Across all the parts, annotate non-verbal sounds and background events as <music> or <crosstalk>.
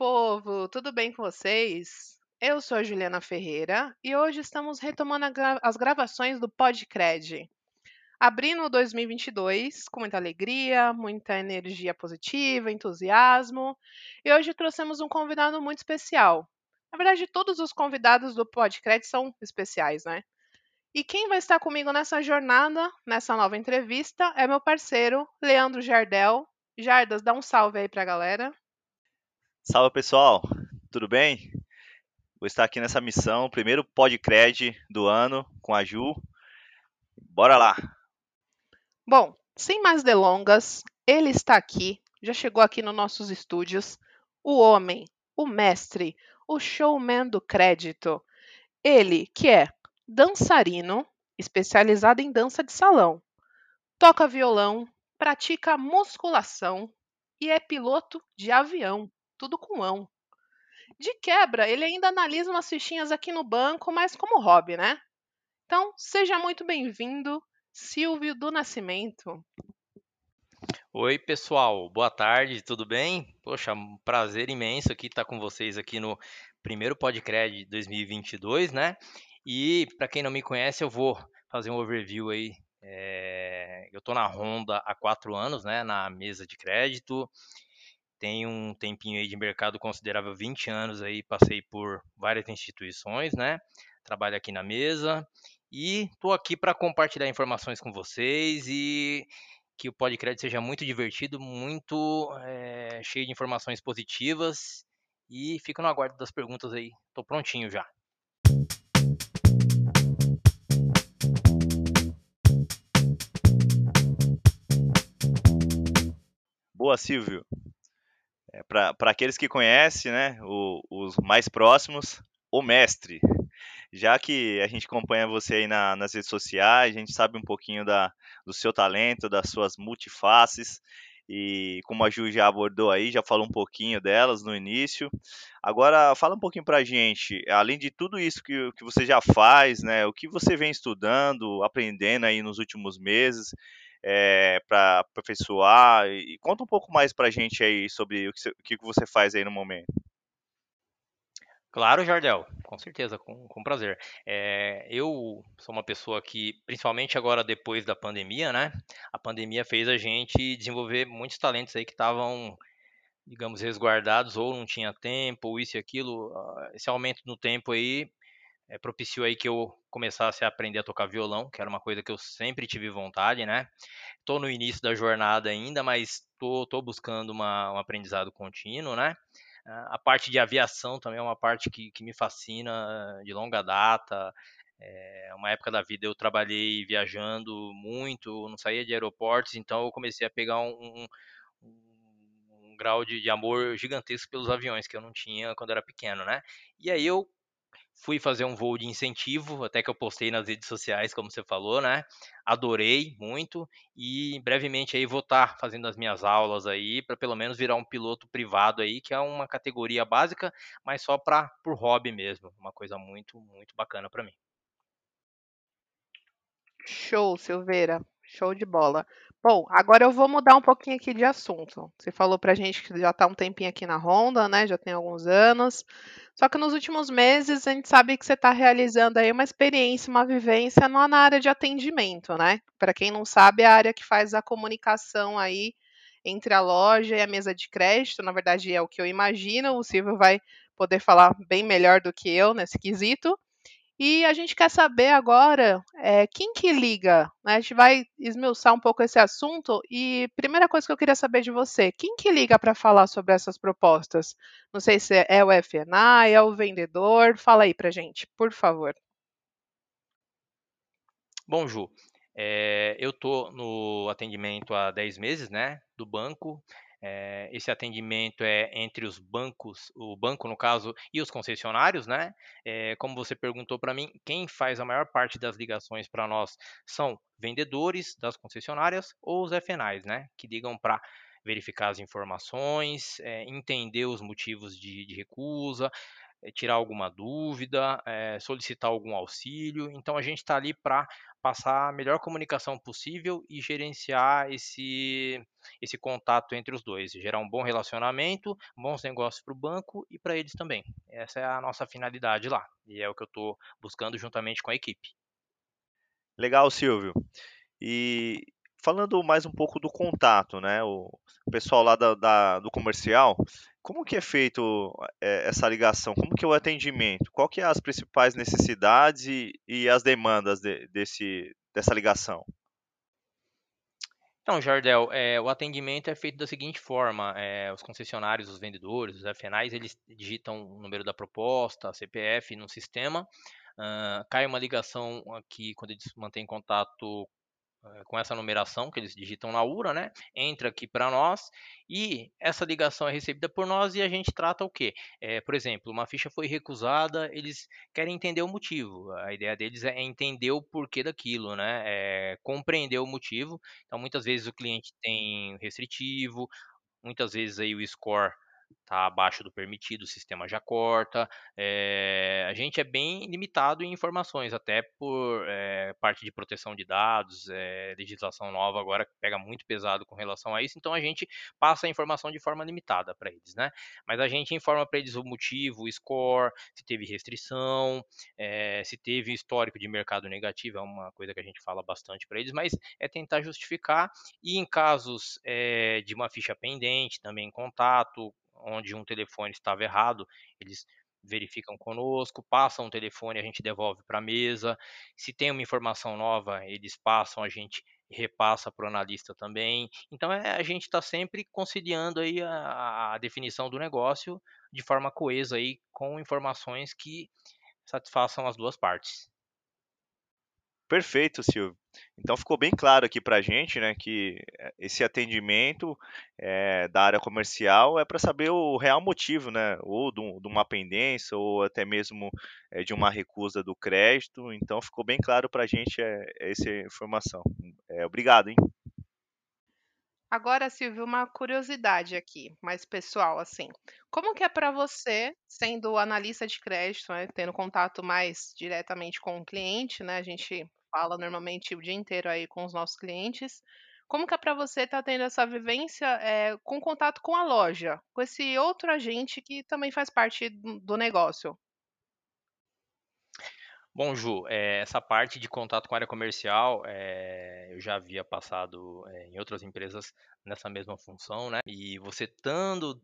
povo! Tudo bem com vocês? Eu sou a Juliana Ferreira e hoje estamos retomando gra as gravações do Podcred. Abrindo 2022 com muita alegria, muita energia positiva, entusiasmo. E hoje trouxemos um convidado muito especial. Na verdade, todos os convidados do Podcred são especiais, né? E quem vai estar comigo nessa jornada, nessa nova entrevista, é meu parceiro, Leandro Jardel. Jardas, dá um salve aí pra galera. Salve pessoal, tudo bem? Vou estar aqui nessa missão, primeiro podcred do ano com a Ju. Bora lá! Bom, sem mais delongas, ele está aqui, já chegou aqui nos nossos estúdios, o homem, o mestre, o showman do crédito. Ele que é dançarino, especializado em dança de salão, toca violão, pratica musculação e é piloto de avião tudo com ão. De quebra, ele ainda analisa umas fichinhas aqui no banco, mas como hobby, né? Então, seja muito bem-vindo, Silvio do Nascimento. Oi, pessoal, boa tarde, tudo bem? Poxa, um prazer imenso aqui estar com vocês aqui no primeiro Podcred 2022, né? E para quem não me conhece, eu vou fazer um overview aí. É... Eu estou na Honda há quatro anos, né? Na mesa de crédito tenho um tempinho aí de mercado considerável, 20 anos aí, passei por várias instituições, né? Trabalho aqui na mesa e estou aqui para compartilhar informações com vocês e que o podcast seja muito divertido, muito é, cheio de informações positivas e fico no aguardo das perguntas aí. Estou prontinho já. Boa, Silvio. É, Para aqueles que conhecem, né, o, os mais próximos, o mestre. Já que a gente acompanha você aí na, nas redes sociais, a gente sabe um pouquinho da, do seu talento, das suas multifaces, e como a Ju já abordou aí, já falou um pouquinho delas no início. Agora, fala um pouquinho para a gente, além de tudo isso que, que você já faz, né, o que você vem estudando, aprendendo aí nos últimos meses, é, eh, para aperfeiçoar? E conta um pouco mais para a gente aí sobre o que, o que você faz aí no momento. Claro, Jardel, com certeza, com, com prazer. É, eu sou uma pessoa que, principalmente agora depois da pandemia, né? A pandemia fez a gente desenvolver muitos talentos aí que estavam, digamos, resguardados ou não tinha tempo, ou isso e aquilo. Ah, esse aumento no tempo aí é, propiciou aí que eu começasse a aprender a tocar violão, que era uma coisa que eu sempre tive vontade, né? Estou no início da jornada ainda, mas estou buscando uma, um aprendizado contínuo, né? A parte de aviação também é uma parte que, que me fascina de longa data. É uma época da vida eu trabalhei viajando muito, não saía de aeroportos, então eu comecei a pegar um, um, um grau de, de amor gigantesco pelos aviões que eu não tinha quando era pequeno, né? E aí eu Fui fazer um voo de incentivo, até que eu postei nas redes sociais, como você falou, né? Adorei muito e brevemente aí vou estar tá fazendo as minhas aulas aí para pelo menos virar um piloto privado aí, que é uma categoria básica, mas só para por hobby mesmo, uma coisa muito muito bacana para mim. Show, Silveira. Show de bola. Bom, agora eu vou mudar um pouquinho aqui de assunto. Você falou pra gente que já está um tempinho aqui na Honda, né? Já tem alguns anos. Só que nos últimos meses a gente sabe que você está realizando aí uma experiência, uma vivência na área de atendimento, né? Para quem não sabe, é a área que faz a comunicação aí entre a loja e a mesa de crédito. Na verdade, é o que eu imagino. O Silvio vai poder falar bem melhor do que eu nesse quesito. E a gente quer saber agora é, quem que liga. Né? A gente vai esmiuçar um pouco esse assunto. E primeira coisa que eu queria saber de você, quem que liga para falar sobre essas propostas? Não sei se é o FNA, é o vendedor. Fala aí para gente, por favor. Bom, Ju, é, eu estou no atendimento há 10 meses, né, do banco. É, esse atendimento é entre os bancos, o banco no caso, e os concessionários, né? É, como você perguntou para mim, quem faz a maior parte das ligações para nós são vendedores das concessionárias ou os FNAs, né? Que ligam para verificar as informações, é, entender os motivos de, de recusa, tirar alguma dúvida, é, solicitar algum auxílio. Então a gente está ali para passar a melhor comunicação possível e gerenciar esse, esse contato entre os dois, gerar um bom relacionamento, bons negócios para o banco e para eles também. Essa é a nossa finalidade lá e é o que eu estou buscando juntamente com a equipe. Legal, Silvio. E falando mais um pouco do contato, né? O pessoal lá da, da, do comercial, como que é feito é, essa ligação? Como que é o atendimento? Qual que é as principais necessidades e, e as demandas de, desse, dessa ligação? Então, Jardel, é, o atendimento é feito da seguinte forma: é, os concessionários, os vendedores, os FNAs, eles digitam o número da proposta, CPF no sistema, uh, cai uma ligação aqui quando eles mantêm contato com essa numeração que eles digitam na URA, né? Entra aqui para nós e essa ligação é recebida por nós e a gente trata o quê? É, por exemplo, uma ficha foi recusada, eles querem entender o motivo. A ideia deles é entender o porquê daquilo, né? É compreender o motivo. Então, muitas vezes o cliente tem restritivo, muitas vezes aí o score está abaixo do permitido, o sistema já corta. É, a gente é bem limitado em informações, até por é, parte de proteção de dados, é, legislação nova agora que pega muito pesado com relação a isso, então a gente passa a informação de forma limitada para eles, né? Mas a gente informa para eles o motivo, o score, se teve restrição, se teve histórico de mercado negativo, é uma coisa que a gente fala bastante para eles, mas é tentar justificar e em casos de uma ficha pendente, também em contato, onde um telefone estava errado, eles verificam conosco, passam o telefone, a gente devolve para a mesa. Se tem uma informação nova, eles passam, a gente repassa para o analista também. Então é, a gente está sempre conciliando aí a, a, definição do negócio de forma coesa aí com informações que satisfaçam as duas partes. Perfeito, Silvio. Então ficou bem claro aqui para a gente, né, que eh, esse atendimento é, da área comercial é para saber o real motivo, né, ou de, uma pendência ou até mesmo é, de uma recusa do crédito. Então ficou bem claro para a gente é, essa informação. obrigado, hein? Agora, Silvio, uma curiosidade aqui, mais pessoal, assim. Como que é para você, sendo analista de crédito, né, tendo contato mais diretamente com o cliente, né? A gente fala normalmente o dia inteiro aí com os nossos clientes. Como que é para você estar tá tendo essa vivência é, com contato com a loja, com esse outro agente que também faz parte do negócio? Bom, Ju, é, essa parte de contato com a área comercial, é, eu já havia passado em outras empresas nessa mesma função, né? E você estando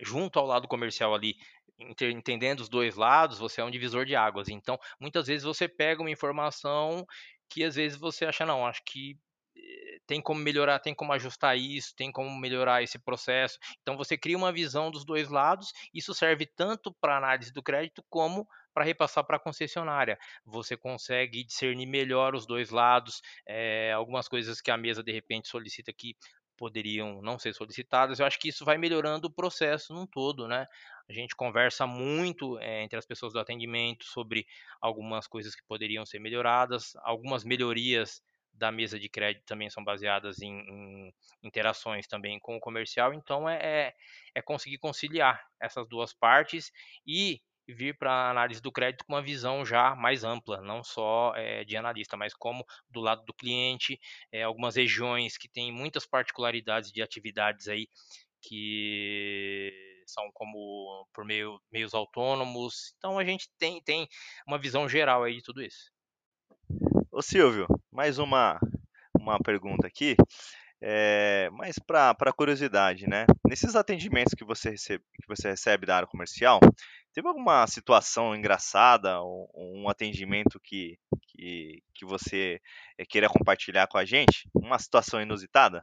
junto ao lado comercial ali, entendendo os dois lados, você é um divisor de águas. Então, muitas vezes você pega uma informação que às vezes você acha, não, acho que eh, tem como melhorar, tem como ajustar isso, tem como melhorar esse processo. Então você cria uma visão dos dois lados. Isso serve tanto para análise do crédito como para repassar para a concessionária. Você consegue discernir melhor os dois lados, é, algumas coisas que a mesa de repente solicita que poderiam não ser solicitadas. Eu acho que isso vai melhorando o processo num todo, né? A gente conversa muito é, entre as pessoas do atendimento sobre algumas coisas que poderiam ser melhoradas, algumas melhorias da mesa de crédito também são baseadas em, em interações também com o comercial, então é, é, é conseguir conciliar essas duas partes e vir para a análise do crédito com uma visão já mais ampla, não só é, de analista, mas como do lado do cliente, é, algumas regiões que têm muitas particularidades de atividades aí que são como por meio, meios autônomos. Então a gente tem, tem uma visão geral aí de tudo isso. Ô Silvio, mais uma, uma pergunta aqui. É, mas para curiosidade, né? Nesses atendimentos que você, recebe, que você recebe da área comercial, teve alguma situação engraçada, ou, um atendimento que, que, que você é, queira compartilhar com a gente? Uma situação inusitada?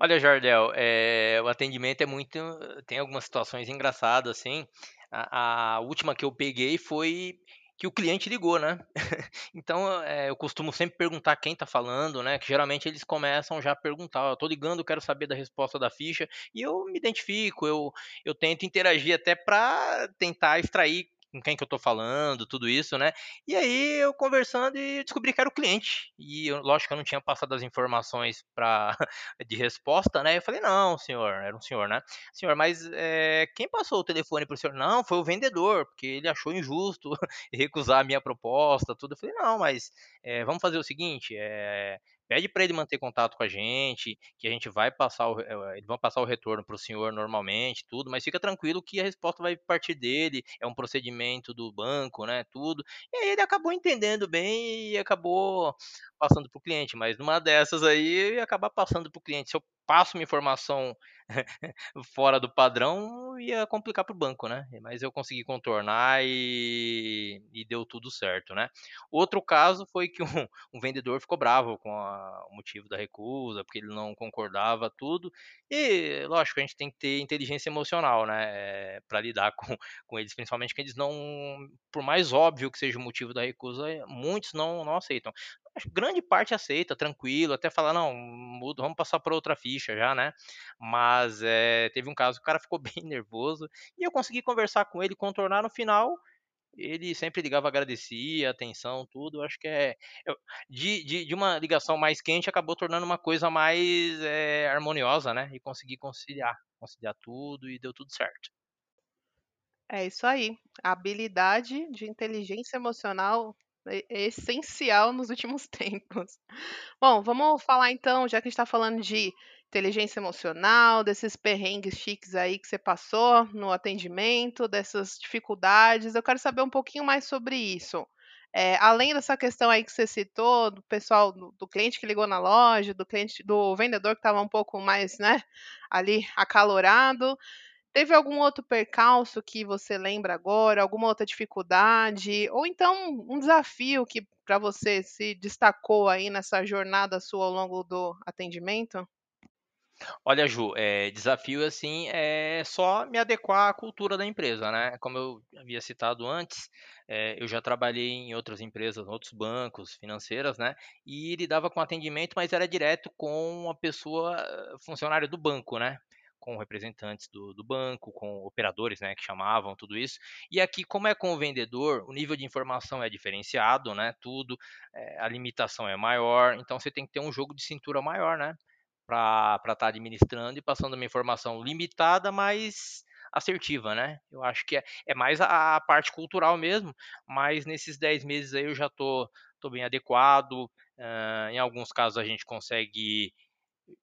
Olha, Jardel, é, o atendimento é muito. Tem algumas situações engraçadas, assim. A, a última que eu peguei foi que o cliente ligou, né? <laughs> então, é, eu costumo sempre perguntar quem tá falando, né? Que geralmente eles começam já a perguntar, eu tô ligando, quero saber da resposta da ficha, e eu me identifico, eu, eu tento interagir até para tentar extrair com quem que eu tô falando, tudo isso, né? E aí eu conversando e descobri que era o cliente. E eu, lógico que eu não tinha passado as informações para <laughs> de resposta, né? Eu falei, não, senhor, era um senhor, né? Senhor, mas é, quem passou o telefone pro senhor? Não, foi o vendedor, porque ele achou injusto <laughs> recusar a minha proposta, tudo. Eu falei, não, mas é, vamos fazer o seguinte, é, pede para ele manter contato com a gente, que a gente vai passar o, eh, eles vão passar o retorno para o senhor normalmente, tudo, mas fica tranquilo que a resposta vai partir dele, é um procedimento do banco, né, tudo. E aí ele acabou entendendo bem e acabou passando para o cliente, mas numa dessas aí acabar passando para o cliente. Se eu passo uma informação <laughs> fora do padrão, ia complicar para o banco, né? Mas eu consegui contornar e, e, deu tudo certo, né? Outro caso foi que <laughs> um, um vendedor ficou bravo com a, o motivo da recusa, porque ele não concordava tudo. E, lógico, a gente tem que ter inteligência emocional, né? Eh, para lidar com, <laughs> com eles, principalmente que eles não, por mais óbvio que seja o motivo da recusa, muitos não, não aceitam grande parte aceita, tranquilo, até falar, não, muda, vamos passar para outra ficha já, né? Mas é, teve um caso que o cara ficou <laughs> bem nervoso e eu consegui conversar com ele, contornar no final. Ele sempre ligava, agradecia, atenção, tudo. Acho que é. De, de, de, uma ligação mais quente acabou tornando uma coisa mais é, harmoniosa, né? E consegui conciliar, conciliar tudo e deu tudo certo. É isso aí. A habilidade de inteligência emocional é, é essencial nos últimos <laughs> tempos. Bom, vamos falar então, já que a gente está falando de inteligência emocional, desses perrengues chiques aí que você passou no atendimento, dessas dificuldades, eu quero saber um pouquinho mais sobre isso. É, além dessa questão aí que você citou, do pessoal, do, do cliente que ligou na loja, do cliente, do vendedor que estava um pouco mais, né, ali acalorado, Teve algum outro percalço que você lembra agora, alguma outra dificuldade, ou então um desafio que para você se destacou aí nessa jornada sua ao longo do atendimento? Olha, Ju, é, desafio assim é só me adequar à cultura da empresa, né? Como eu havia citado antes, é, eu já trabalhei em outras empresas, outros bancos, financeiras, né? E lidava com atendimento, mas era direto com uma pessoa funcionária do banco, né? Com representantes do, do, banco, com operadores, né, que chamavam, tudo isso. E aqui, como é com o vendedor, o nível de informação é diferenciado, né, tudo, é, a limitação é maior, então você tem que ter um jogo de cintura maior, né, para estar tá administrando e passando uma informação limitada, mas assertiva, né? Eu acho que é, é mais a, a, parte cultural mesmo, mas nesses 10 meses aí eu já tô, tô bem adequado. Uh, em alguns casos a gente consegue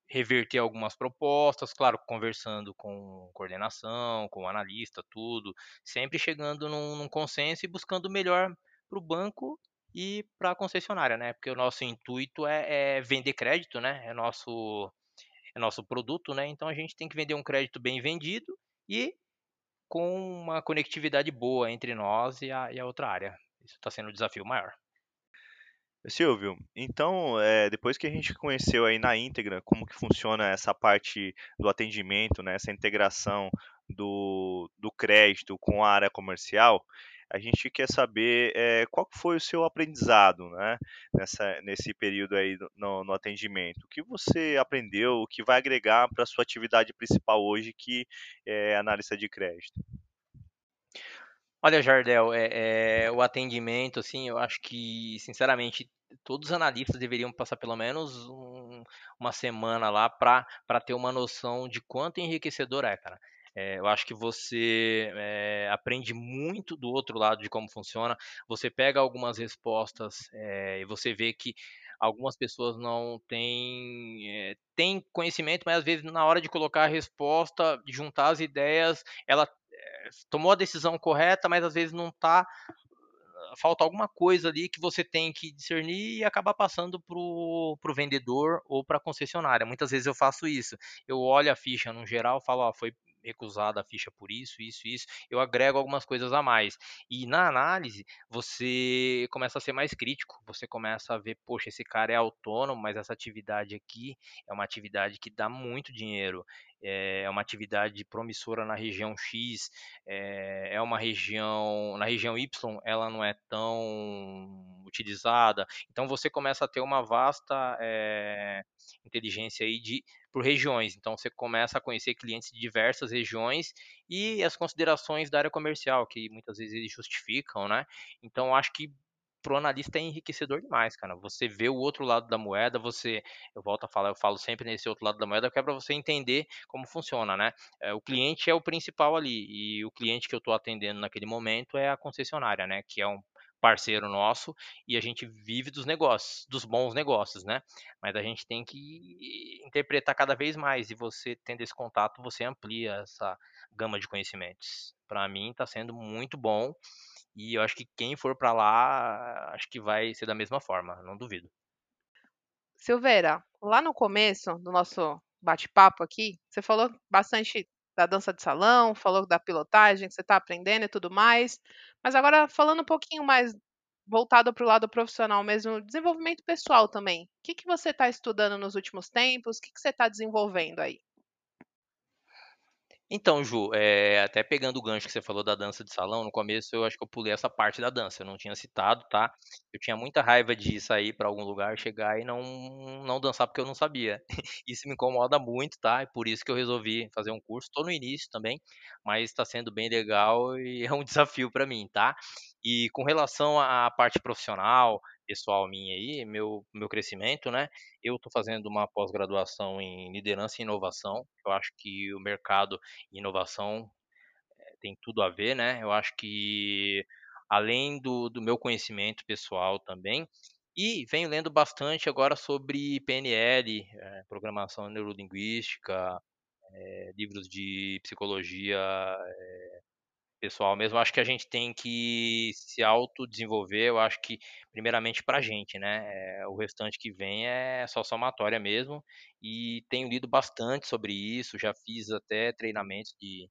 reverter algumas propostas, claro, conversando com coordenação, com analista, tudo, sempre chegando num, num consenso e buscando o melhor para o banco e para a concessionária, né? Porque o nosso intuito é, é, vender crédito, né? É nosso é nosso produto, né? Então a gente tem que vender um crédito bem vendido e com uma conectividade boa entre nós e a, e a outra área. Isso está sendo o desafio maior. Silvio, então, é, depois que a gente conheceu aí na íntegra como que funciona essa parte do atendimento, né, essa integração do, do crédito com a área comercial, a gente quer saber é, qual foi o seu aprendizado né, nessa, nesse período aí no, no, atendimento. O que você aprendeu, o que vai agregar para a sua atividade principal hoje, que é analista de crédito? Olha, Jardel, é, é, o atendimento, assim, eu acho que, sinceramente, todos os analistas deveriam passar pelo menos um, uma semana lá para ter uma noção de quanto enriquecedor é, cara. É, eu acho que você é, aprende muito do outro lado de como funciona. Você pega algumas respostas é, e você vê que algumas pessoas não têm, é, têm conhecimento, mas às vezes na hora de colocar a resposta, de juntar as ideias, ela tomou a decisão correta, mas às vezes não está falta alguma coisa ali que você tem que discernir e acabar passando para o vendedor ou para a concessionária. Muitas vezes eu faço isso. Eu olho a ficha no geral, falo, ó, foi recusada a ficha por isso, isso, isso. Eu agrego algumas coisas a mais. E na análise, você começa a ser mais crítico. Você começa a ver, poxa, esse cara é autônomo, mas essa atividade aqui é uma atividade que dá muito dinheiro é uma atividade promissora na região X, é, é uma região, na região Y, ela não é tão utilizada. Então você começa a ter uma vasta é, inteligência aí de por regiões. Então você começa a conhecer clientes de diversas regiões e as considerações da área comercial, que muitas vezes eles justificam, né? Então acho que pro analista é enriquecedor demais, cara. Você vê o outro lado da moeda, você, eu volto a falar, eu falo sempre nesse outro lado da moeda, que é para você entender como funciona, né? É, o cliente é o principal ali e o cliente que eu estou atendendo naquele momento é a concessionária, né? Que é um parceiro nosso e a gente vive dos negócios, dos bons negócios, né? Mas a gente tem que interpretar cada vez mais e você tendo esse contato, você amplia essa gama de conhecimentos. Para mim está sendo muito bom e eu acho que quem for para lá, acho que vai ser da mesma forma, não duvido. Silveira, lá no começo do nosso bate-papo aqui, você falou bastante da dança de salão, falou da pilotagem que você está aprendendo e tudo mais. Mas agora falando um pouquinho mais voltado para o lado profissional mesmo, desenvolvimento pessoal também. O que, que você está estudando nos últimos tempos? O que, que você está desenvolvendo aí? Então, Ju, eh, até pegando o gancho que você falou da dança de salão, no começo eu acho que eu pulei essa parte da dança, eu não tinha citado, tá? Eu tinha muita raiva de sair para algum lugar, chegar e não não dançar porque eu não sabia. <laughs> Isso me incomoda muito, tá? É por isso que eu resolvi fazer um curso. Estou no início também, mas está sendo bem legal e <laughs> é um desafio para mim, tá? E com relação à parte profissional, pessoal minha aí, meu, meu crescimento, né? Eu estou fazendo uma pós-graduação em liderança e inovação. Eu acho que o mercado e inovação eh, tem tudo a ver, né? Eu acho que além do, do meu conhecimento pessoal também, e venho lendo bastante agora sobre PNL, é, eh, programação neurolinguística, é, livros de psicologia é, pessoal mesmo, acho que a gente tem que se autodesenvolver, eu acho que primeiramente pra gente, né, eh, o restante que vem é só somatória mesmo, e tenho lido bastante sobre isso, já fiz até treinamentos de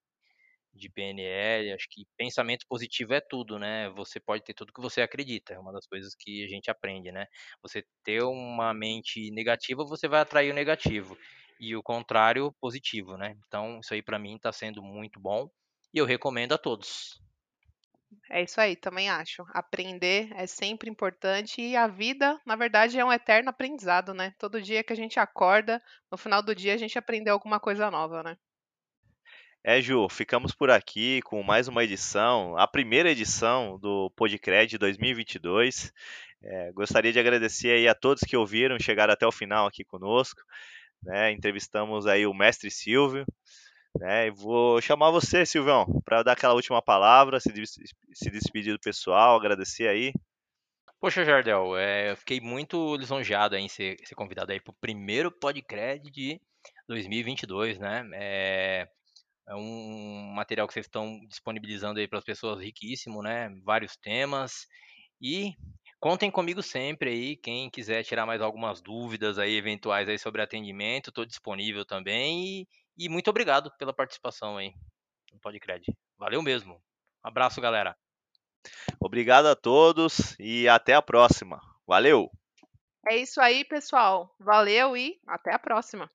de PNL, acho que pensamento positivo é tudo, né, você pode ter tudo que você acredita, é uma das coisas que a gente aprende, né, você ter uma mente negativa, você vai atrair o negativo, e o contrário, positivo, né, então isso aí para mim está sendo muito bom, e eu recomendo a todos. É isso aí, também acho. Aprender é sempre importante e a vida, na verdade, é um eterno aprendizado, né? Todo dia que a gente acorda, no final do dia a gente aprendeu alguma coisa nova, né? É, Ju, ficamos por aqui com mais uma edição, a primeira edição do Podcred 2022. É, gostaria de agradecer aí a todos que ouviram, chegaram até o final aqui conosco. Né? Entrevistamos aí o mestre Silvio, né? Vou chamar você, Silvão, para dar aquela última palavra, se, se despedir do pessoal, agradecer aí. Poxa, Jardel, é, eu fiquei muito lisonjeado em ser, ser convidado aí para o primeiro podcast de 2022, né? É, é um material que vocês estão disponibilizando aí para as pessoas riquíssimo, né? Vários temas. E contem comigo sempre aí, quem quiser tirar mais algumas dúvidas aí eventuais aí sobre atendimento, estou disponível também. E e muito obrigado pela participação aí no Podcred. Valeu mesmo. Um abraço, galera. Obrigado a todos e até a próxima. Valeu! É isso aí, pessoal. Valeu e até a próxima.